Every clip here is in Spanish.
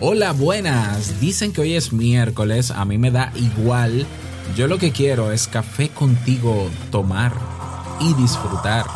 Hola, buenas. Dicen que hoy es miércoles, a mí me da igual. Yo lo que quiero es café contigo, tomar y disfrutar.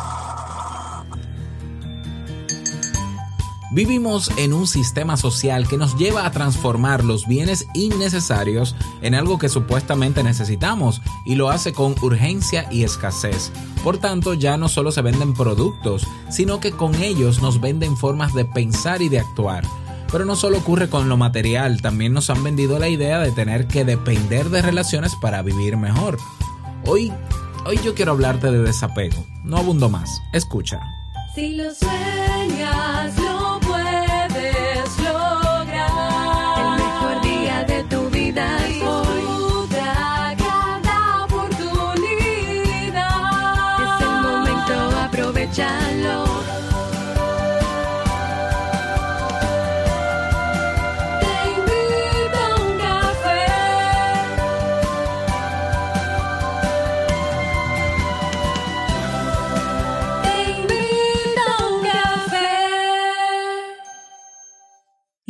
Vivimos en un sistema social que nos lleva a transformar los bienes innecesarios en algo que supuestamente necesitamos y lo hace con urgencia y escasez. Por tanto, ya no solo se venden productos, sino que con ellos nos venden formas de pensar y de actuar. Pero no solo ocurre con lo material, también nos han vendido la idea de tener que depender de relaciones para vivir mejor. Hoy, hoy yo quiero hablarte de desapego. No abundo más. Escucha. Si lo sueñas,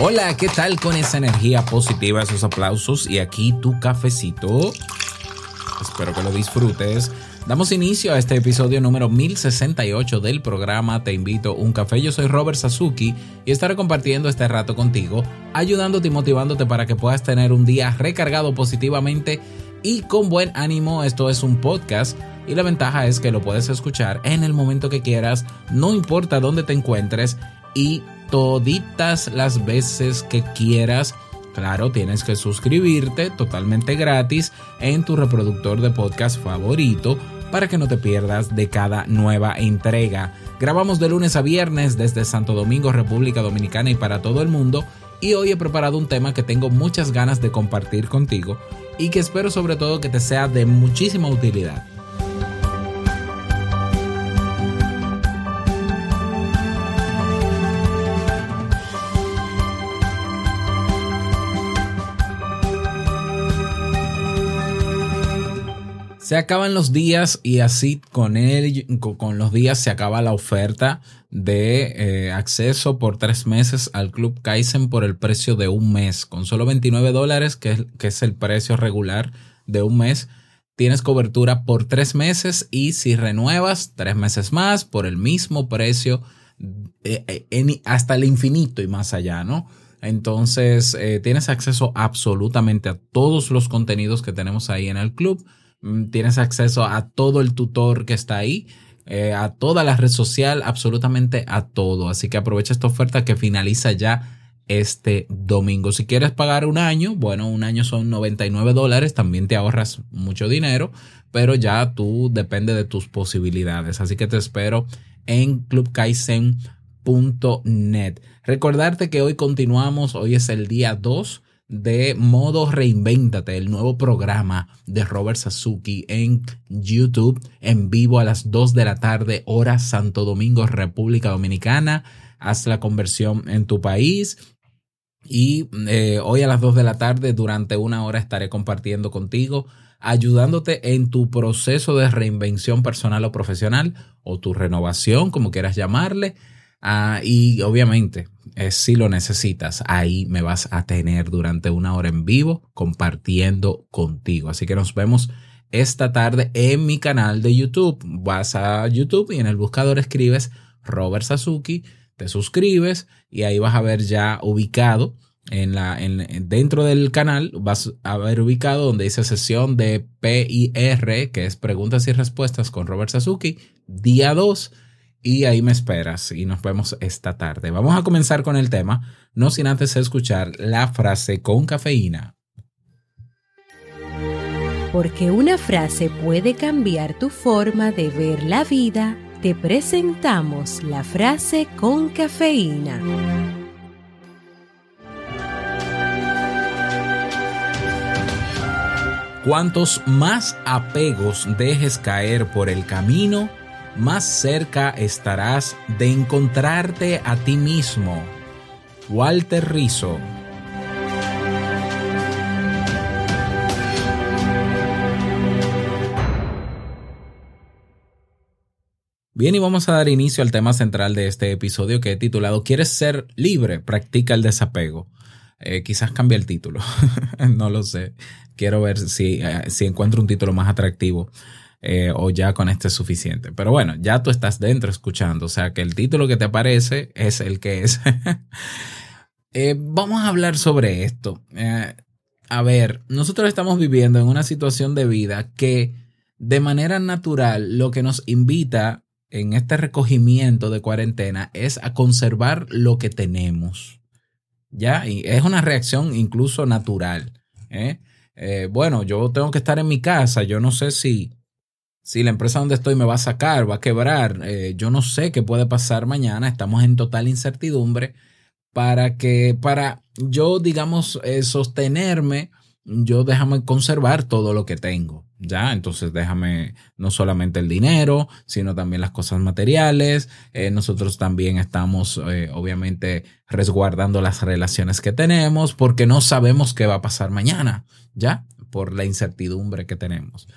Hola, ¿qué tal con esa energía positiva, esos aplausos y aquí tu cafecito? Espero que lo disfrutes. Damos inicio a este episodio número 1068 del programa Te invito a un café. Yo soy Robert Sasuki y estaré compartiendo este rato contigo, ayudándote y motivándote para que puedas tener un día recargado positivamente y con buen ánimo. Esto es un podcast y la ventaja es que lo puedes escuchar en el momento que quieras, no importa dónde te encuentres y toditas las veces que quieras. Claro, tienes que suscribirte totalmente gratis en tu reproductor de podcast favorito para que no te pierdas de cada nueva entrega. Grabamos de lunes a viernes desde Santo Domingo, República Dominicana y para todo el mundo. Y hoy he preparado un tema que tengo muchas ganas de compartir contigo y que espero sobre todo que te sea de muchísima utilidad. Se acaban los días y así con él, con los días se acaba la oferta de eh, acceso por tres meses al Club Kaizen por el precio de un mes. Con solo 29 dólares, que es, el precio regular de un mes, tienes cobertura por tres meses y si renuevas tres meses más por el mismo precio eh, eh, hasta el infinito y más allá, ¿no? Entonces tienes acceso absolutamente a todos los contenidos que tenemos ahí en el club. Mm, Tienes acceso a todo el tutor que está ahí, eh, a toda la red social, absolutamente a todo. Así que aprovecha esta oferta que finaliza ya este domingo. Si quieres pagar un año, bueno, un año son 99 dólares, también te ahorras mucho dinero, pero ya tú depende de tus posibilidades. Así que te espero en clubkaizen.net. Recordarte que hoy continuamos, hoy es el día 2 de Modo Reinvéntate, el nuevo programa de Robert Sasuki en YouTube, en vivo a las 2 de la tarde, hora Santo Domingo, República Dominicana. Haz la conversión en tu país. Y eh, hoy a las 2 de la tarde, durante una hora, estaré compartiendo contigo, ayudándote en tu proceso de reinvención personal o profesional, o tu renovación, como quieras llamarle. Ah, y obviamente, si lo necesitas, ahí me vas a tener durante una hora en vivo compartiendo contigo. Así que nos vemos esta tarde en mi canal de YouTube. Vas a YouTube y en el buscador escribes Robert Sasuki, te suscribes y ahí vas a ver ya ubicado en la, en, dentro del canal, vas a ver ubicado donde dice sesión de PIR, que es preguntas y respuestas con Robert Sasuki, día 2 y ahí me esperas y nos vemos esta tarde. Vamos a comenzar con el tema, no sin antes escuchar la frase con cafeína. Porque una frase puede cambiar tu forma de ver la vida, te presentamos la frase con cafeína. Cuantos más apegos dejes caer por el camino, más cerca estarás de encontrarte a ti mismo. Walter Rizzo. Bien, y vamos a dar inicio al tema central de este episodio que he titulado ¿Quieres ser libre? Practica el desapego. Eh, quizás cambie el título, no lo sé. Quiero ver si, eh, si encuentro un título más atractivo eh, o ya con este es suficiente. Pero bueno, ya tú estás dentro escuchando, o sea que el título que te aparece es el que es. vamos a hablar sobre esto. a ver, nosotros estamos viviendo en una situación de vida que de manera natural lo que nos invita en este recogimiento de cuarentena es a conservar lo que tenemos. ¿Ya? Y es una reacción incluso natural. ¿eh? Eh, bueno, yo tengo que estar en mi casa, yo no sé si, si la empresa donde estoy me va a sacar, va a quebrar, eh, yo no sé qué puede pasar mañana, estamos en total incertidumbre para que, para yo, digamos, sostenerme, yo déjame conservar todo lo que tengo. Ya, entonces déjame no solamente el dinero, sino también las cosas materiales. Eh, nosotros también estamos, eh, obviamente, resguardando las relaciones que tenemos porque no sabemos qué va a pasar mañana, ya, por la incertidumbre que tenemos.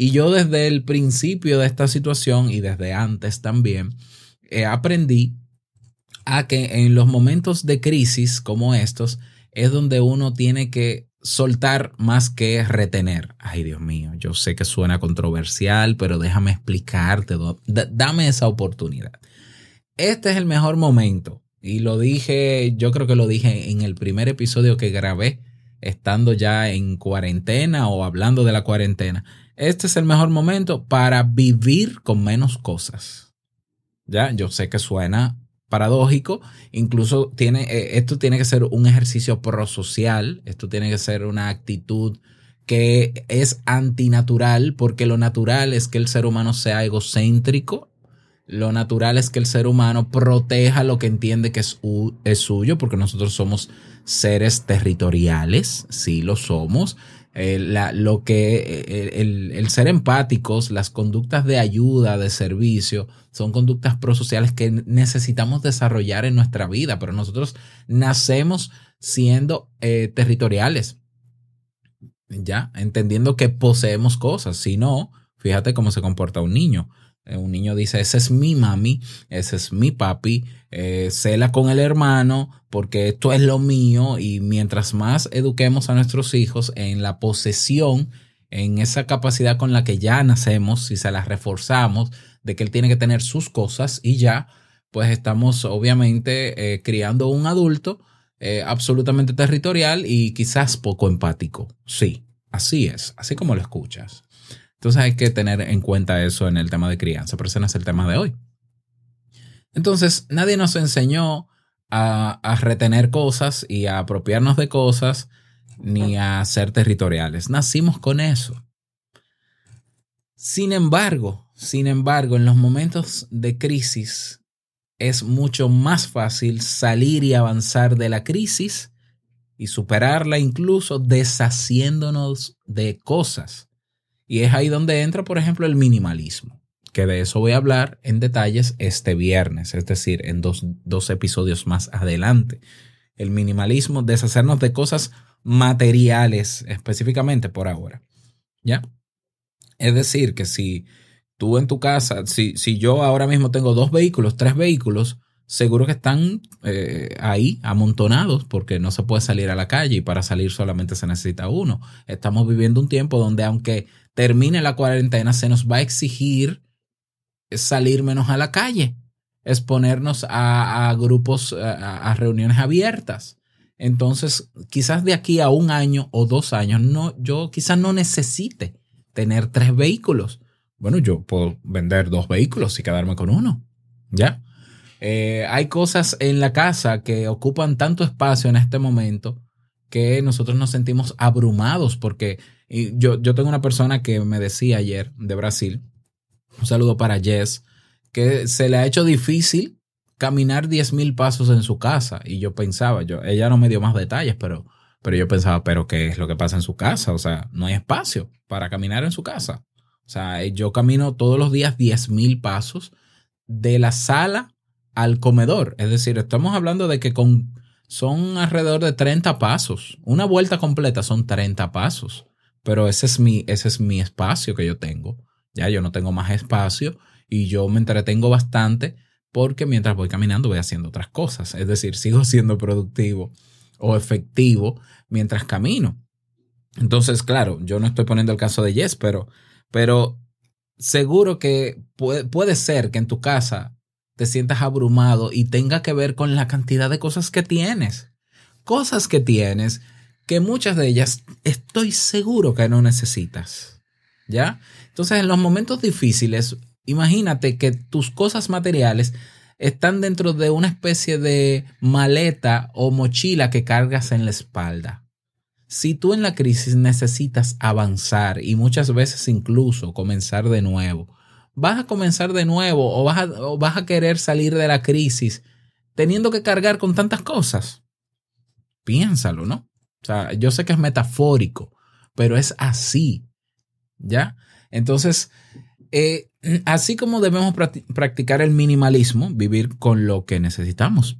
Y yo desde el principio de esta situación y desde antes también, eh, aprendí a que en los momentos de crisis como estos es donde uno tiene que soltar más que retener. Ay, Dios mío, yo sé que suena controversial, pero déjame explicarte, dame esa oportunidad. Este es el mejor momento. Y lo dije, yo creo que lo dije en el primer episodio que grabé, estando ya en cuarentena o hablando de la cuarentena. Este es el mejor momento para vivir con menos cosas. Ya, yo sé que suena paradójico. Incluso tiene, eh, esto tiene que ser un ejercicio prosocial, esto tiene que ser una actitud que es antinatural, porque lo natural es que el ser humano sea egocéntrico, lo natural es que el ser humano proteja lo que entiende que es, es suyo, porque nosotros somos seres territoriales, sí lo somos, eh, lo que eh, el, ser empáticos, las conductas de ayuda, de servicio, son conductas prosociales que necesitamos desarrollar en nuestra vida, pero nosotros nacemos siendo eh, territoriales, ya, entendiendo que poseemos cosas, si no, fíjate cómo se comporta un niño. Eh, un niño dice, ese es mi mami, ese es mi papi, eh, cela con el hermano porque esto es lo mío y mientras más eduquemos a nuestros hijos en la posesión, en esa capacidad con la que ya nacemos, si se la reforzamos, de que él tiene que tener sus cosas y ya, pues estamos obviamente eh, criando un adulto absolutamente territorial y quizás poco empático. Sí, así es, así como lo escuchas. Entonces hay que tener en cuenta eso en el tema de crianza, pero ese no es el tema de hoy. Entonces, nadie nos enseñó a, retener cosas y a apropiarnos de cosas ni a ser territoriales. Nacimos con eso. Sin embargo, sin embargo, en los momentos de crisis es mucho más fácil salir y avanzar de la crisis y superarla incluso deshaciéndonos de cosas y es ahí donde entra, por ejemplo, el minimalismo, que de eso voy a hablar en detalles este viernes, es decir, en dos, episodios más adelante. El minimalismo, deshacernos de cosas materiales específicamente por ahora. ¿Ya? Es decir, que si tú en tu casa, si, si yo ahora mismo tengo dos vehículos, tres vehículos, seguro que están eh, ahí amontonados porque no se puede salir a la calle y para salir solamente se necesita uno. Estamos viviendo un tiempo donde aunque termine la cuarentena se nos va a exigir salir menos a la calle, exponernos a, a grupos, a, reuniones abiertas. Entonces, quizás de aquí a un año o dos años, no, yo quizás no necesite tener tres vehículos. Bueno, yo puedo vender dos vehículos y quedarme con uno. ¿Ya? Eh, hay cosas en la casa que ocupan tanto espacio en este momento que nosotros nos sentimos abrumados porque yo, yo tengo una persona que me decía ayer de Brasil, un saludo para Jess, que se le ha hecho difícil caminar 10 mil pasos en su casa y yo pensaba, yo, ella no me dio más detalles, pero Pero yo pensaba, pero ¿qué es lo que pasa en su casa? O sea, no hay espacio para caminar en su casa. O sea, yo camino todos los días 10.000 pasos de la sala al comedor. Es decir, estamos hablando de que con, son alrededor de 30 pasos. Una vuelta completa son 30 pasos. Pero ese es mi, ese es mi espacio que yo tengo. Ya yo no tengo más espacio y yo me entretengo bastante porque mientras voy caminando voy haciendo otras cosas. Es decir, sigo siendo productivo o efectivo mientras camino. Entonces, claro, yo no estoy poniendo el caso de Yes, pero, pero seguro que puede, puede ser que en tu casa te sientas abrumado y tenga que ver con la cantidad de cosas que tienes. Cosas que tienes que muchas de ellas estoy seguro que no necesitas. ¿Ya? Entonces, en los momentos difíciles, imagínate que tus cosas materiales están dentro de una especie de maleta o mochila que cargas en la espalda. Si tú en la crisis necesitas avanzar y muchas veces incluso comenzar de nuevo, vas a comenzar de nuevo o vas a, vas a querer salir de la crisis teniendo que cargar con tantas cosas. Piénsalo, ¿no? O sea, yo sé que es metafórico, pero es así. ¿Ya? Entonces, eh, así como debemos practicar el minimalismo, vivir con lo que necesitamos,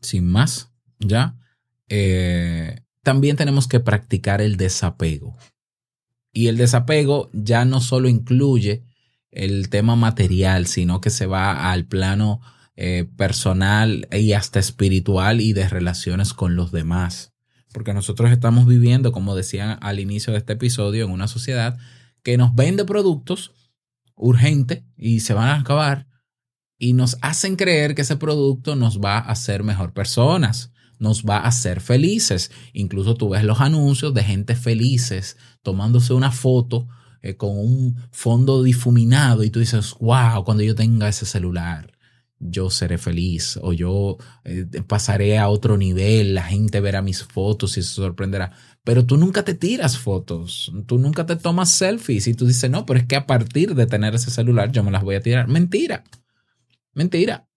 sin más, ¿ya? Eh, también tenemos que practicar el desapego. Y el desapego ya no solo incluye el tema material, sino que se va al plano eh, personal y hasta espiritual y de relaciones con los demás. Porque nosotros estamos viviendo, como decía al inicio de este episodio, en una sociedad que nos vende productos urgentes y se van a acabar y nos hacen creer que ese producto nos va a hacer mejor personas, nos va a hacer felices. Incluso tú ves los anuncios de gente felices tomándose una foto eh, con un fondo difuminado y tú dices, wow, cuando yo tenga ese celular, yo seré feliz o yo eh, pasaré a otro nivel, la gente verá mis fotos y se sorprenderá. Pero tú nunca te tiras fotos, tú nunca te tomas selfies y tú dices, no, pero es que a partir de tener ese celular yo me las voy a tirar. Mentira, mentira.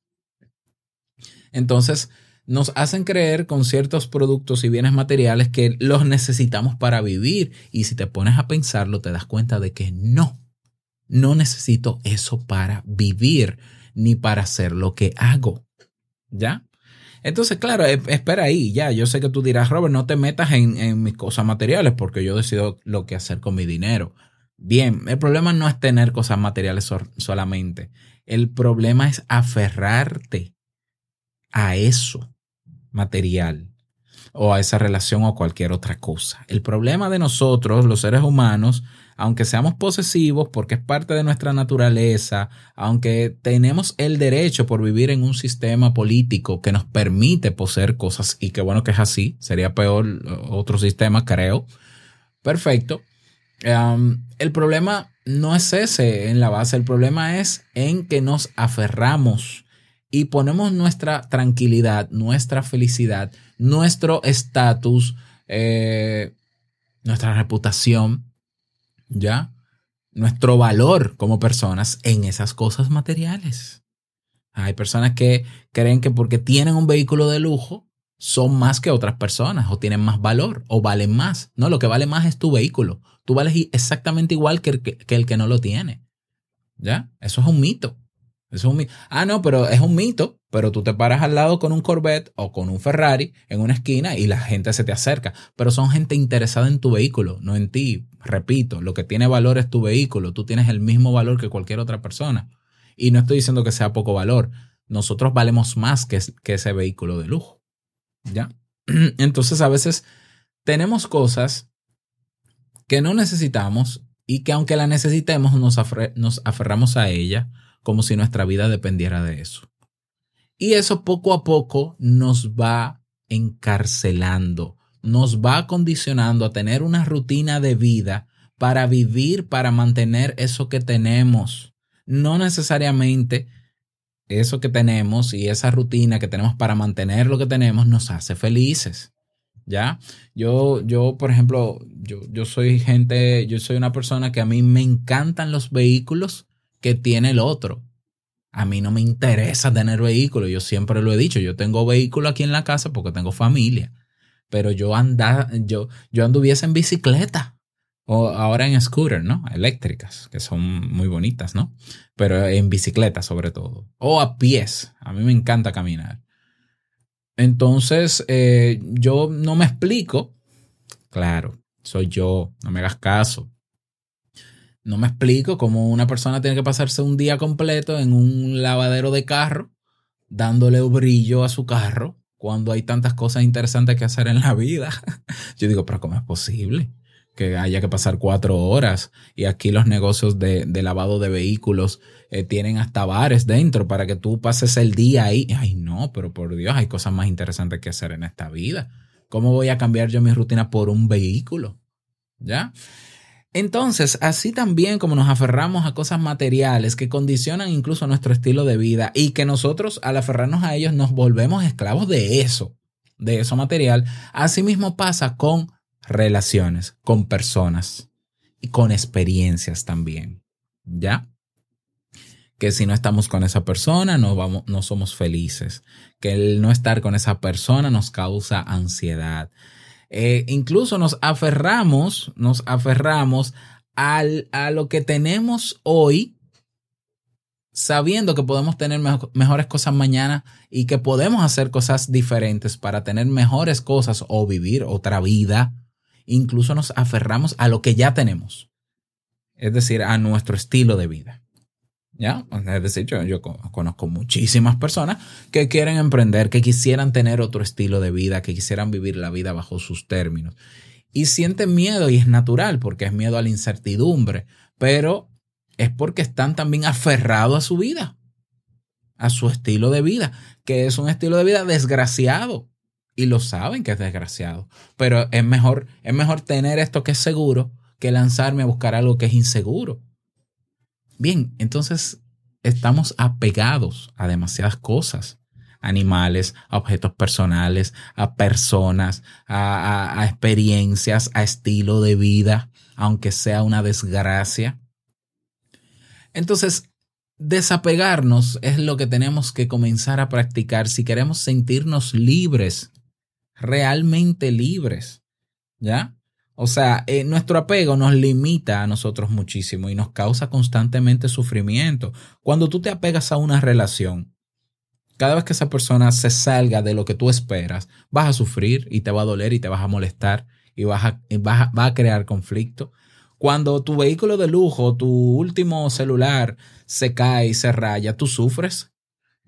Entonces, nos hacen creer con ciertos productos y bienes materiales que los necesitamos para vivir. Y si te pones a pensarlo, te das cuenta de que no, no necesito eso para vivir ni para hacer lo que hago. ¿Ya? Entonces, claro, espera ahí, ya, yo sé que tú dirás, Robert, no te metas en, en, mis cosas materiales porque yo decido lo que hacer con mi dinero. Bien, el problema no es tener cosas materiales solamente, el problema es aferrarte a eso material o a esa relación o cualquier otra cosa. El problema de nosotros, los seres humanos, aunque seamos posesivos porque es parte de nuestra naturaleza, aunque tenemos el derecho por vivir en un sistema político que nos permite poseer cosas y que bueno que es así, sería peor otro sistema, creo. Perfecto. El problema no es ese en la base, el problema es en que nos aferramos y ponemos nuestra tranquilidad, nuestra felicidad, nuestro estatus, eh, nuestra reputación ¿ya? Nuestro valor como personas en esas cosas materiales. Hay personas que creen que porque tienen un vehículo de lujo son más que otras personas o tienen más valor o valen más. No, lo que vale más es tu vehículo. Tú vales exactamente igual que el que, que el que no lo tiene. ¿Ya? Eso es un mito. Es un. Ah, no, pero es un mito pero tú te paras al lado con un Corvette o con un Ferrari en una esquina y la gente se te acerca. Pero son gente interesada en tu vehículo, no en ti. Repito, lo que tiene valor es tu vehículo. Tú tienes el mismo valor que cualquier otra persona. Y no estoy diciendo que sea poco valor. Nosotros valemos más que, que ese vehículo de lujo. ¿Ya? Entonces a veces tenemos cosas que no necesitamos y que aunque la necesitemos nos, nos aferramos a ella como si nuestra vida dependiera de eso. Y eso poco a poco nos va encarcelando, nos va condicionando a tener una rutina de vida para vivir, para mantener eso que tenemos. No necesariamente eso que tenemos y esa rutina que tenemos para mantener lo que tenemos nos hace felices. ¿Ya? Yo, yo, por ejemplo, yo, yo soy gente, yo soy una persona que a mí me encantan los vehículos que tiene el otro. A mí no me interesa tener vehículo, yo siempre lo he dicho, yo tengo vehículo aquí en la casa porque tengo familia. pero yo anda, yo, yo anduviese en bicicleta. O ahora en scooter, ¿no? Eléctricas, que son muy bonitas, ¿no? Pero en bicicleta sobre todo. O a pies. A mí me encanta caminar. Entonces, eh, yo no me explico. Claro, soy yo, no me hagas caso. No me explico cómo una persona tiene que pasarse un día completo en un lavadero de carro, dándole brillo a su carro, cuando hay tantas cosas interesantes que hacer en la vida. Yo digo, pero ¿cómo es posible? que haya que pasar cuatro horas y aquí los negocios de, lavado de vehículos eh, tienen hasta bares dentro para que tú pases el día ahí. Ay, no, pero por Dios, hay cosas más interesantes que hacer en esta vida. ¿Cómo voy a cambiar yo mi rutina por un vehículo? ¿Ya? Entonces, así también como nos aferramos a cosas materiales que condicionan incluso nuestro estilo de vida y que nosotros al aferrarnos a ellos nos volvemos esclavos de eso, de eso material, así mismo pasa con relaciones, con personas y con experiencias también. ¿Ya? Que si no estamos con esa persona, no, vamos, no somos felices. Que el no estar con esa persona nos causa ansiedad. Eh, incluso nos aferramos, nos aferramos al, a lo que tenemos hoy, sabiendo que podemos tener mejores cosas mañana y que podemos hacer cosas diferentes para tener mejores cosas o vivir otra vida incluso nos aferramos a lo que ya tenemos, es decir, a nuestro estilo de vida. ¿Ya? Es decir, yo, conozco muchísimas personas que quieren emprender, que quisieran tener otro estilo de vida, que quisieran vivir la vida bajo sus términos. Y sienten miedo y es natural porque es miedo a la incertidumbre, pero es porque están también aferrados a su vida, a su estilo de vida, que es un estilo de vida desgraciado y lo saben que es desgraciado. Pero es mejor, es mejor tener esto que es seguro que lanzarme a buscar algo que es inseguro. Bien, entonces estamos apegados a demasiadas cosas. Animales, a objetos personales, a personas, a, a experiencias, a estilo de vida, aunque sea una desgracia. Entonces, desapegarnos es lo que tenemos que comenzar a practicar si queremos sentirnos libres realmente libres, ¿ya? O sea, eh, nuestro apego nos limita a nosotros muchísimo y nos causa constantemente sufrimiento. Cuando tú te apegas a una relación, cada vez que esa persona se salga de lo que tú esperas, vas a sufrir y te va a doler y te vas a molestar y vas va a crear conflicto. Cuando tu vehículo de lujo, tu último celular se cae y se raya, tú sufres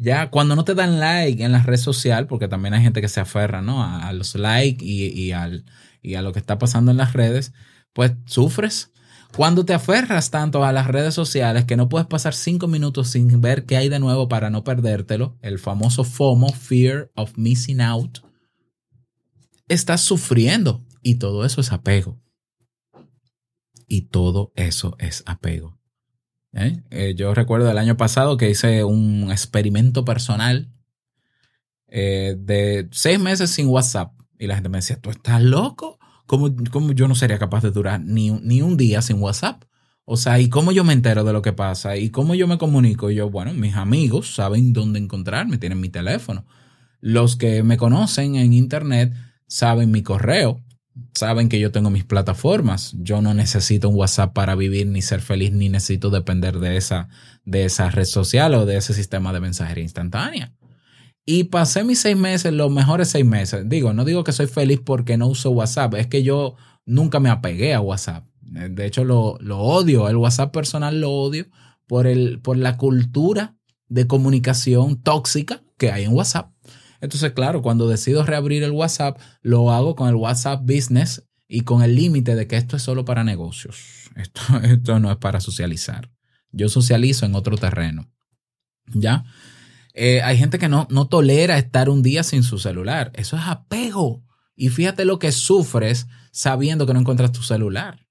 ya, cuando no te dan like en la red social, porque también hay gente que se aferra, ¿no? A, los likes y, al, y a lo que está pasando en las redes, pues sufres. Cuando te aferras tanto a las redes sociales que no puedes pasar cinco minutos sin ver qué hay de nuevo para no perdértelo, el famoso FOMO, Fear of Missing Out, estás sufriendo y todo eso es apego. Y todo eso es apego. ¿Eh? Eh, yo recuerdo el año pasado que hice un experimento personal eh, de seis meses sin WhatsApp. Y la gente me decía, ¿tú estás loco? ¿Cómo, cómo yo no sería capaz de durar ni, ni, un día sin WhatsApp? O sea, ¿y cómo yo me entero de lo que pasa? ¿Y cómo yo me comunico? Y yo, bueno, mis amigos saben dónde encontrarme, tienen mi teléfono. Los que me conocen en Internet saben mi correo saben que yo tengo mis plataformas. Yo no necesito un WhatsApp para vivir ni ser feliz, ni necesito depender de esa, de esa red social o de ese sistema de mensajería instantánea. Y pasé mis seis meses, los mejores seis meses. Digo, no digo que soy feliz porque no uso WhatsApp, es que yo nunca me apegué a WhatsApp. De hecho, lo, lo odio, el WhatsApp personal lo odio por, el, por la cultura de comunicación tóxica que hay en WhatsApp. Entonces, claro, cuando decido reabrir el WhatsApp, lo hago con el WhatsApp Business y con el límite de que esto es solo para negocios. Esto, esto no es para socializar. Yo socializo en otro terreno. ¿Ya? Eh, hay gente que no, no tolera estar un día sin su celular. Eso es apego. Y fíjate lo que sufres sabiendo que no encuentras tu celular.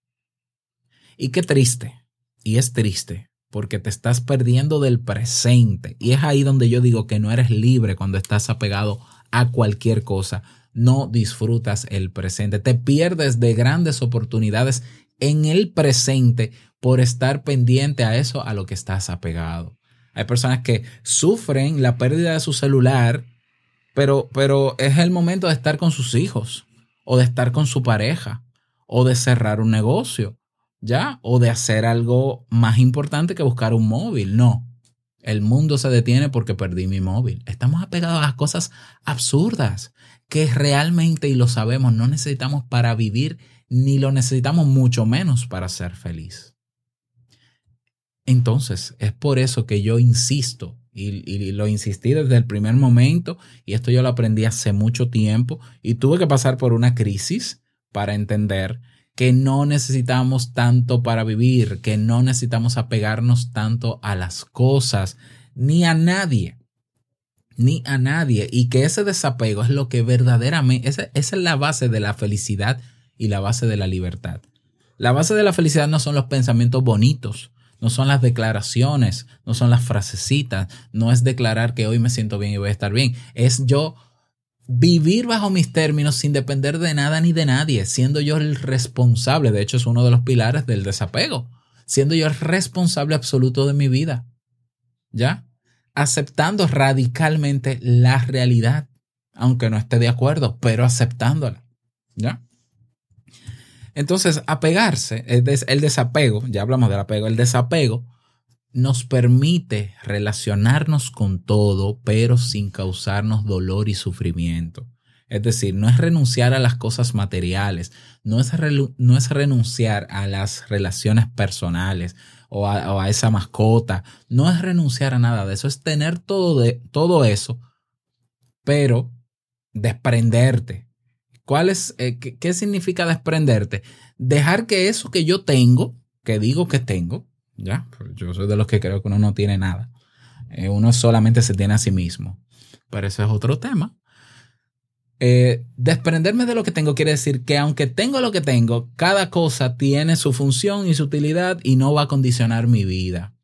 Y qué triste. Y es triste porque te estás perdiendo del presente. Y es ahí donde yo digo que no eres libre cuando estás apegado a cualquier cosa. No disfrutas el presente. Te pierdes de grandes oportunidades en el presente por estar pendiente a eso, a lo que estás apegado. Hay personas que sufren la pérdida de su celular, pero, pero es el momento de estar con sus hijos. o de estar con su pareja, o de cerrar un negocio, ¿ya? O de hacer algo más importante que buscar un móvil. No. El mundo se detiene porque perdí mi móvil. Estamos apegados a cosas absurdas que realmente, y lo sabemos, no necesitamos para vivir, ni lo necesitamos mucho menos para ser feliz. Entonces, es por eso que yo insisto, y, y, lo insistí desde el primer momento, y esto yo lo aprendí hace mucho tiempo, y tuve que pasar por una crisis para entender que no necesitamos tanto para vivir, que no necesitamos apegarnos tanto a las cosas, ni a nadie, ni a nadie, y que ese desapego es lo que verdaderamente, esa, es la base de la felicidad y la base de la libertad. La base de la felicidad no son los pensamientos bonitos, no son las declaraciones, no son las frasecitas, no es declarar que hoy me siento bien y voy a estar bien, es yo vivir bajo mis términos sin depender de nada ni de nadie, siendo yo el responsable, de hecho es uno de los pilares del desapego, siendo yo el responsable absoluto de mi vida, ¿ya? Aceptando radicalmente la realidad, aunque no esté de acuerdo, pero aceptándola, ¿ya? Entonces, apegarse, el desapego, ya hablamos del apego, el desapego nos permite relacionarnos con todo, pero sin causarnos dolor y sufrimiento. Es decir, no es renunciar a las cosas materiales, no es, no es renunciar a las relaciones personales o a, esa mascota, no es renunciar a nada de eso, es tener todo, de, todo eso, pero desprenderte, ¿Cuál es, eh, qué, significa desprenderte? Dejar que eso que yo tengo, que digo que tengo, ya, yo soy de los que creo que uno no tiene nada. Eh, uno solamente se tiene a sí mismo. Pero ese es otro tema. Eh, desprenderme de lo que tengo quiere decir que aunque tengo lo que tengo, cada cosa tiene su función y su utilidad y no va a condicionar mi vida.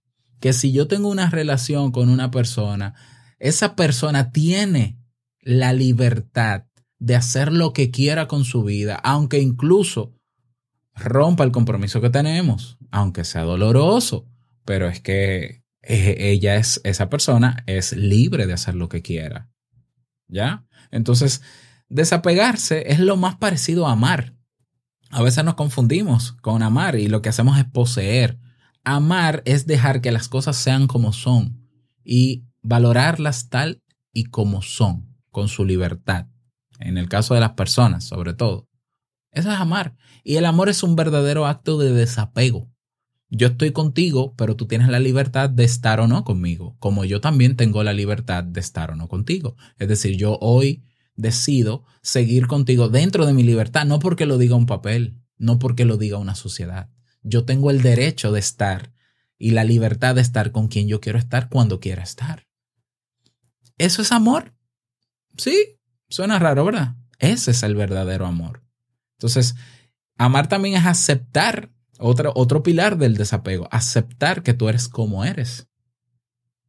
Que si yo tengo una relación con una persona, esa persona tiene la libertad de hacer lo que quiera con su vida, aunque incluso rompa el compromiso que tenemos, aunque sea doloroso, pero es que ella es, esa persona es libre de hacer lo que quiera. ¿Ya? Entonces, desapegarse es lo más parecido a amar. A veces nos confundimos con amar y lo que hacemos es poseer. Amar es dejar que las cosas sean como son y valorarlas tal y como son, con su libertad en el caso de las personas sobre todo. Eso es amar. Y el amor es un verdadero acto de desapego. Yo estoy contigo, pero tú tienes la libertad de estar o no conmigo, como yo también tengo la libertad de estar o no contigo. Es decir, yo hoy decido seguir contigo dentro de mi libertad, no porque lo diga un papel, no porque lo diga una sociedad. Yo tengo el derecho de estar y la libertad de estar con quien yo quiero estar cuando quiera estar. ¿Eso es amor? Sí, Suena raro, ¿verdad? Ese es el verdadero amor. Entonces, amar también es aceptar, otro, otro pilar del desapego, aceptar que tú eres como eres.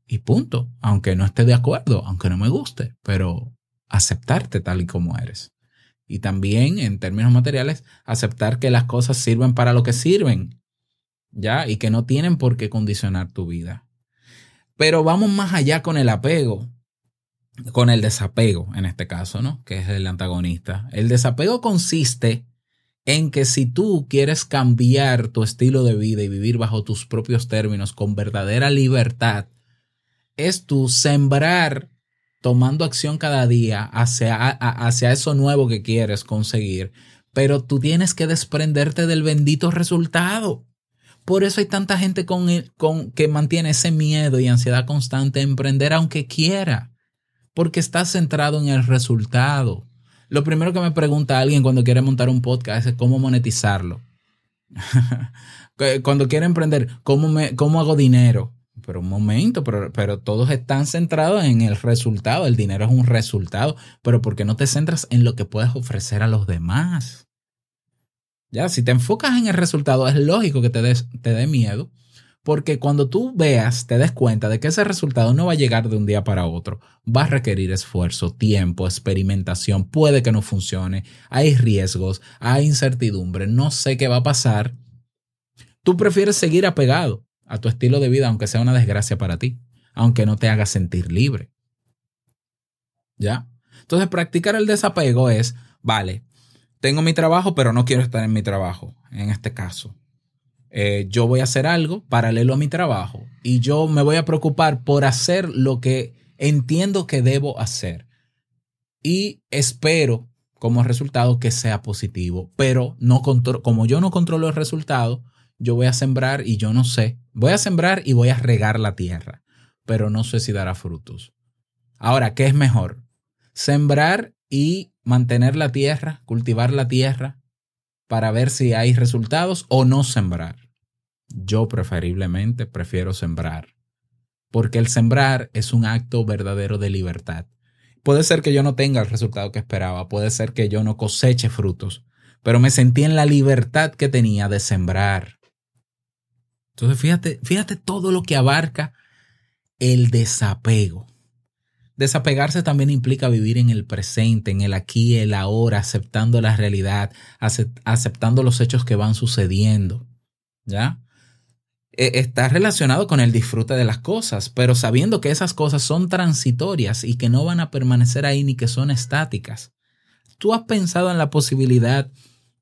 Y punto, aunque no esté de acuerdo, aunque no me guste, pero aceptarte tal y como eres. Y también, en términos materiales, aceptar que las cosas sirven para lo que sirven, ¿ya? Y que no tienen por qué condicionar tu vida. Pero vamos más allá con el apego con el desapego, en este caso, ¿no? Que es el antagonista. El desapego consiste en que si tú quieres cambiar tu estilo de vida y vivir bajo tus propios términos con verdadera libertad, es tu sembrar tomando acción cada día hacia, hacia eso nuevo que quieres conseguir, pero tú tienes que desprenderte del bendito resultado. Por eso hay tanta gente con, con, que mantiene ese miedo y ansiedad constante en emprender aunque quiera porque estás centrado en el resultado. Lo primero que me pregunta alguien cuando quiere montar un podcast es cómo monetizarlo. cuando quiere emprender, ¿cómo, me, ¿cómo hago dinero? Pero un momento, pero, pero todos están centrados en el resultado. El dinero es un resultado, pero ¿por qué no te centras en lo que puedes ofrecer a los demás? Ya, si te enfocas en el resultado, es lógico que te, te dé miedo, porque cuando tú veas, te des cuenta de que ese resultado no va a llegar de un día para otro, va a requerir esfuerzo, tiempo, experimentación, puede que no funcione, hay riesgos, hay incertidumbre, no sé qué va a pasar. Tú prefieres seguir apegado a tu estilo de vida, aunque sea una desgracia para ti, aunque no te haga sentir libre. ¿Ya? Entonces, practicar el desapego es, vale, tengo mi trabajo, pero no quiero estar en mi trabajo, en este caso. Eh, yo voy a hacer algo paralelo a mi trabajo y yo me voy a preocupar por hacer lo que entiendo que debo hacer. Y espero como resultado que sea positivo, pero no como yo no controlo el resultado, yo voy a sembrar y yo no sé, voy a sembrar y voy a regar la tierra, pero no sé si dará frutos. Ahora, ¿qué es mejor? Sembrar y mantener la tierra, cultivar la tierra para ver si hay resultados o no sembrar. Yo preferiblemente prefiero sembrar, porque el sembrar es un acto verdadero de libertad. Puede ser que yo no tenga el resultado que esperaba, puede ser que yo no coseche frutos, pero me sentí en la libertad que tenía de sembrar. Entonces, fíjate, fíjate todo lo que abarca el desapego. Desapegarse también implica vivir en el presente, en el aquí y el ahora, aceptando la realidad, aceptando los hechos que van sucediendo. ¿Ya? E, está relacionado con el disfrute de las cosas, pero sabiendo que esas cosas son transitorias y que no van a permanecer ahí ni que son estáticas. ¿Tú has pensado en la posibilidad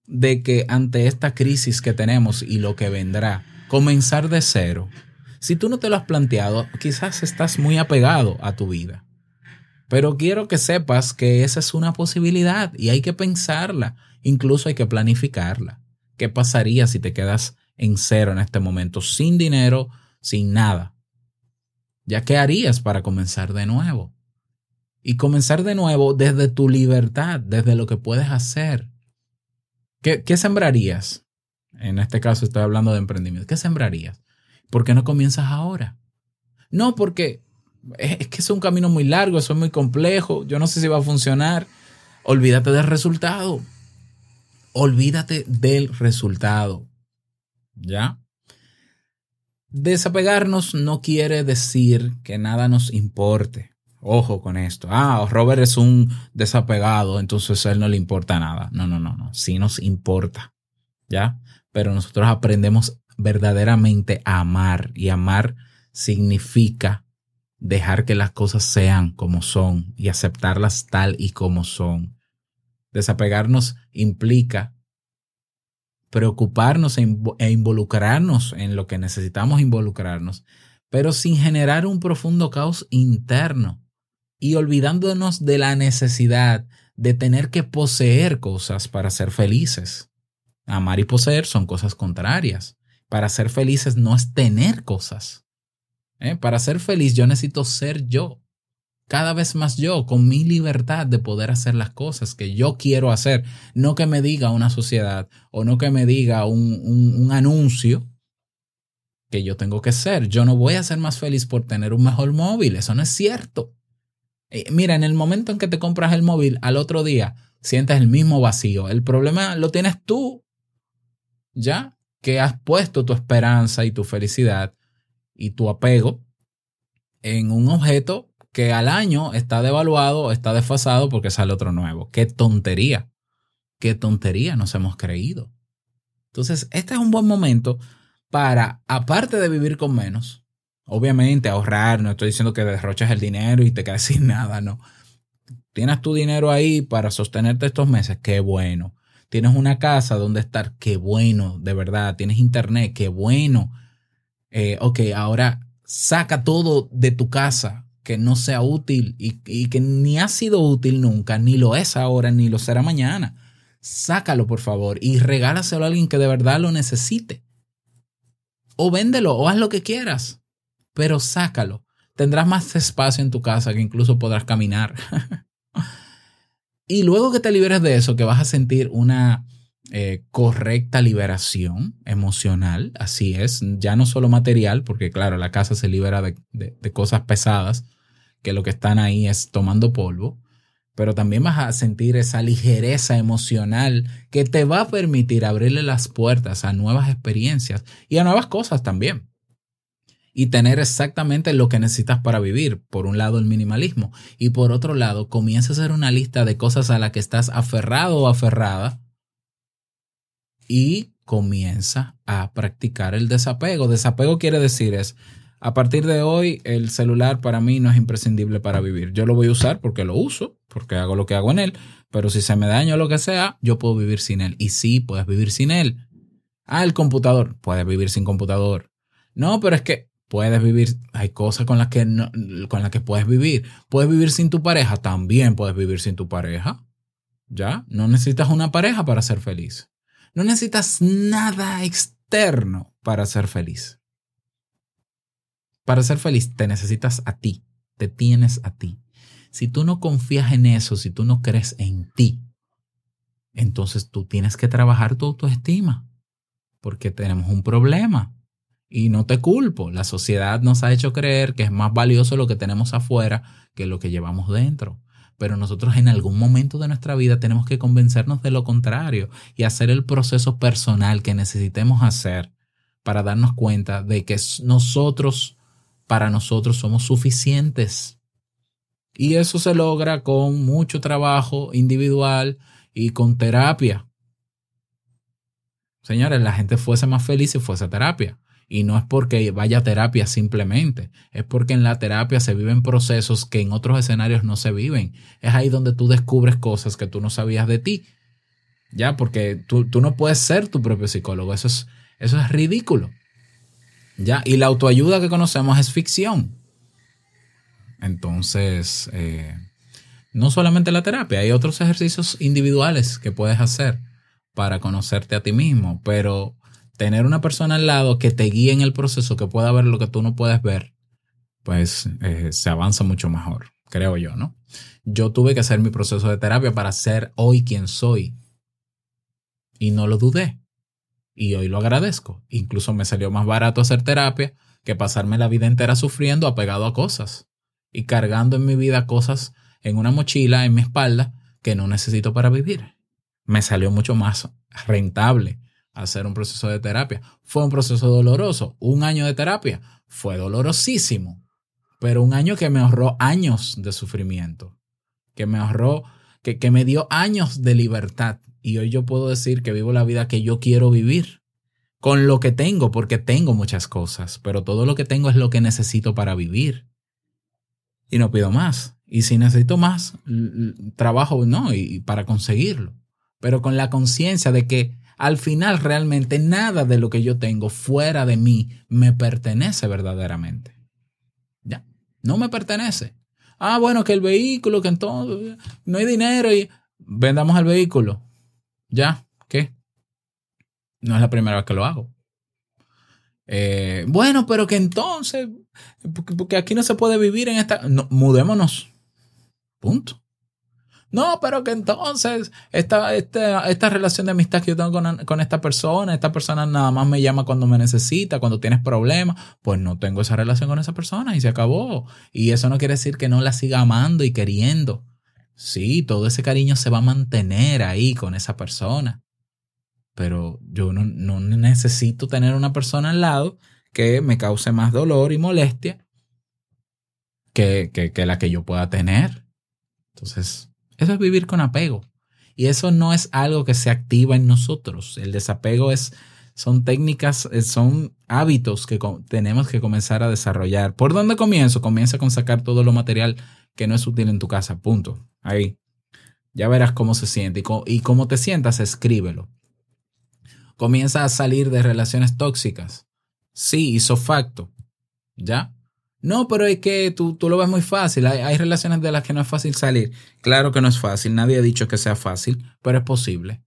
de que ante esta crisis que tenemos y lo que vendrá, comenzar de cero? Si tú no te lo has planteado, quizás estás muy apegado a tu vida. Pero quiero que sepas que esa es una posibilidad y hay que pensarla, incluso hay que planificarla. ¿Qué pasaría si te quedas en cero en este momento, sin dinero, sin nada? ¿Ya qué harías para comenzar de nuevo? Y comenzar de nuevo desde tu libertad, desde lo que puedes hacer. ¿Qué, qué sembrarías? En este caso estoy hablando de emprendimiento. ¿Qué sembrarías? ¿Por qué no comienzas ahora? No, porque es que es un camino muy largo, eso es muy complejo, yo no sé si va a funcionar. Olvídate del resultado. Olvídate del resultado. ¿Ya? Desapegarnos no quiere decir que nada nos importe. Ojo con esto. Ah, Robert es un desapegado, entonces a él no le importa nada. No, no, no, no. Sí nos importa. ¿Ya? Pero nosotros aprendemos verdaderamente a amar y amar significa dejar que las cosas sean como son y aceptarlas tal y como son. Desapegarnos implica preocuparnos e, e, involucrarnos en lo que necesitamos involucrarnos, pero sin generar un profundo caos interno y olvidándonos de la necesidad de tener que poseer cosas para ser felices. Amar y poseer son cosas contrarias. Para ser felices no es tener cosas. ¿eh? Para ser feliz yo necesito ser yo, cada vez más yo, con mi libertad de poder hacer las cosas que yo quiero hacer, no que me diga una sociedad o no que me diga un, un anuncio que yo tengo que ser. Yo no voy a ser más feliz por tener un mejor móvil, eso no es cierto. Eh, mira, en el momento en que te compras el móvil, al otro día sientes el mismo vacío. El problema lo tienes tú, ya que has puesto tu esperanza y tu felicidad y tu apego en un objeto que al año está devaluado, está desfasado porque sale otro nuevo. Qué tontería, qué tontería nos hemos creído. Entonces, este es un buen momento para, aparte de vivir con menos, obviamente ahorrar, no estoy diciendo que derroches el dinero y te quedes sin nada, no. Tienes tu dinero ahí para sostenerte estos meses, qué bueno. Tienes una casa donde estar, qué bueno, de verdad. Tienes internet, qué bueno eh, ok, ahora saca todo de tu casa que no sea útil y, y, que ni ha sido útil nunca, ni lo es ahora, ni lo será mañana. Sácalo, por favor, y regálaselo a alguien que de verdad lo necesite. O véndelo, o haz lo que quieras, pero sácalo. Tendrás más espacio en tu casa que incluso podrás caminar. y luego que te liberes de eso, que vas a sentir una eh, correcta liberación emocional, así es, ya no solo material, porque claro, la casa se libera de, de, cosas pesadas, que lo que están ahí es tomando polvo, pero también vas a sentir esa ligereza emocional que te va a permitir abrirle las puertas a nuevas experiencias y a nuevas cosas también. Y tener exactamente lo que necesitas para vivir. Por un lado, el minimalismo. Y por otro lado, comienza a hacer una lista de cosas a las que estás aferrado o aferrada y comienza a practicar el desapego. Desapego quiere decir es, a partir de hoy el celular para mí no es imprescindible para vivir. Yo lo voy a usar porque lo uso, porque hago lo que hago en él, pero si se me daña o lo que sea, yo puedo vivir sin él. Y sí, puedes vivir sin él. Ah, el computador, puedes vivir sin computador. No, pero es que puedes vivir, hay cosas con las que no, con las que puedes vivir. Puedes vivir sin tu pareja, también puedes vivir sin tu pareja. ¿Ya? No necesitas una pareja para ser feliz. No necesitas nada externo para ser feliz. Para ser feliz te necesitas a ti, te tienes a ti. Si tú no confías en eso, si tú no crees en ti, entonces tú tienes que trabajar tu autoestima, porque tenemos un problema. Y no te culpo, la sociedad nos ha hecho creer que es más valioso lo que tenemos afuera que lo que llevamos dentro. Pero nosotros en algún momento de nuestra vida tenemos que convencernos de lo contrario y hacer el proceso personal que necesitemos hacer para darnos cuenta de que nosotros, para nosotros somos suficientes. Y eso se logra con mucho trabajo individual y con terapia. Señores, la gente fuese más feliz si fuese terapia. Y no es porque vaya a terapia simplemente, es porque en la terapia se viven procesos que en otros escenarios no se viven. Es ahí donde tú descubres cosas que tú no sabías de ti. Ya, porque tú, tú no puedes ser tu propio psicólogo, eso es, eso es ridículo. Ya, y la autoayuda que conocemos es ficción. Entonces, eh, no solamente la terapia, hay otros ejercicios individuales que puedes hacer para conocerte a ti mismo, pero tener una persona al lado que te guíe en el proceso, que pueda ver lo que tú no puedes ver, pues eh, se avanza mucho mejor, creo yo, ¿no? Yo tuve que hacer mi proceso de terapia para ser hoy quien soy. Y no lo dudé. Y hoy lo agradezco. Incluso me salió más barato hacer terapia que pasarme la vida entera sufriendo apegado a cosas y cargando en mi vida cosas en una mochila, en mi espalda, que no necesito para vivir. Me salió mucho más rentable hacer un proceso de terapia. Fue un proceso doloroso. Un año de terapia fue dolorosísimo, pero un año que me ahorró años de sufrimiento, que me ahorró, que, que me dio años de libertad. Y hoy yo puedo decir que vivo la vida que yo quiero vivir con lo que tengo, porque tengo muchas cosas, pero todo lo que tengo es lo que necesito para vivir. Y no pido más. Y si necesito más, trabajo, no, y para conseguirlo. Pero con la conciencia de que al final realmente nada de lo que yo tengo fuera de mí me pertenece verdaderamente. Ya, no me pertenece. Ah, bueno, que el vehículo, que entonces no hay dinero y vendamos el vehículo. Ya, ¿qué? No es la primera vez que lo hago. Eh, bueno, pero que entonces, porque aquí no se puede vivir en esta... No, mudémonos. Punto. No, pero que entonces esta, esta, esta relación de amistad que yo tengo con, con, esta persona, esta persona nada más me llama cuando me necesita, cuando tienes problemas, pues no tengo esa relación con esa persona y se acabó. Y eso no quiere decir que no la siga amando y queriendo. Sí, todo ese cariño se va a mantener ahí con esa persona. Pero yo no, necesito tener una persona al lado que me cause más dolor y molestia que, que, que la que yo pueda tener. Entonces, eso es vivir con apego. Y eso no es algo que se activa en nosotros. El desapego es, son técnicas, eh, son hábitos que tenemos que comenzar a desarrollar. ¿Por dónde comienzo? Comienza con sacar todo lo material que no es útil en tu casa. Punto. Ahí. Ya verás cómo se siente. Y cómo, te sientas, escríbelo. Comienza a salir de relaciones tóxicas. Sí, hizo facto. ¿Ya? No, pero es que tú, tú lo ves muy fácil. Hay, hay, relaciones de las que no es fácil salir. Claro que no es fácil. Nadie ha dicho que sea fácil, pero es posible.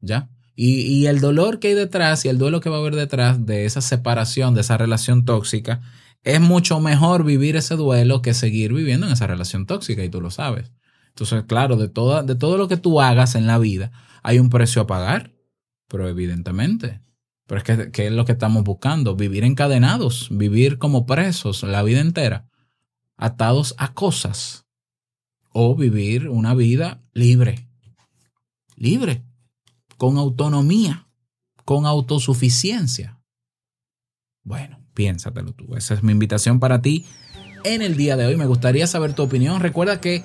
¿Ya? Y, y el dolor que hay detrás y el duelo que va a haber detrás de esa separación, de esa relación tóxica, es mucho mejor vivir ese duelo que seguir viviendo en esa relación tóxica y tú lo sabes. Entonces, claro, de, toda, de todo lo que tú hagas en la vida hay un precio a pagar, pero evidentemente pero es que, ¿qué es lo que estamos buscando? Vivir encadenados, vivir como presos la vida entera, atados a cosas, o vivir una vida libre, libre, con autonomía, con autosuficiencia. Bueno, piénsatelo tú. Esa es mi invitación para ti en el día de hoy. Me gustaría saber tu opinión. Recuerda que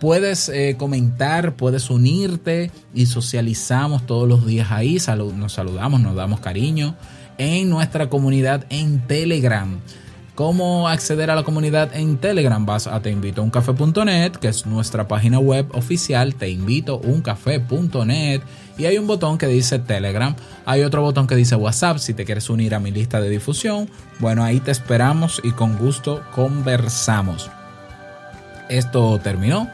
puedes eh, comentar, puedes unirte y socializamos todos los días ahí. nos saludamos, nos damos cariño en nuestra comunidad en Telegram. Cómo acceder a la comunidad en Telegram. Vas a teinvitouncafé.net, que es nuestra página web oficial, teinvitouncafé.net. Y hay un botón que dice Telegram. Hay otro botón que dice WhatsApp si te quieres unir a mi lista de difusión. Bueno, ahí te esperamos y con gusto conversamos. Esto terminó.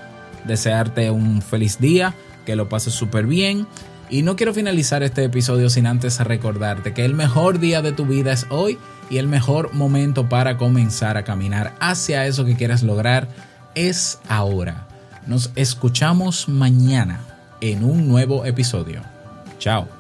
Desearte un feliz día, que lo pases súper bien. Y no quiero finalizar este episodio sin antes recordarte que el mejor día de tu vida es hoy y el mejor momento para comenzar a caminar hacia eso que quieras lograr es ahora. Nos escuchamos mañana en un nuevo episodio. Chao.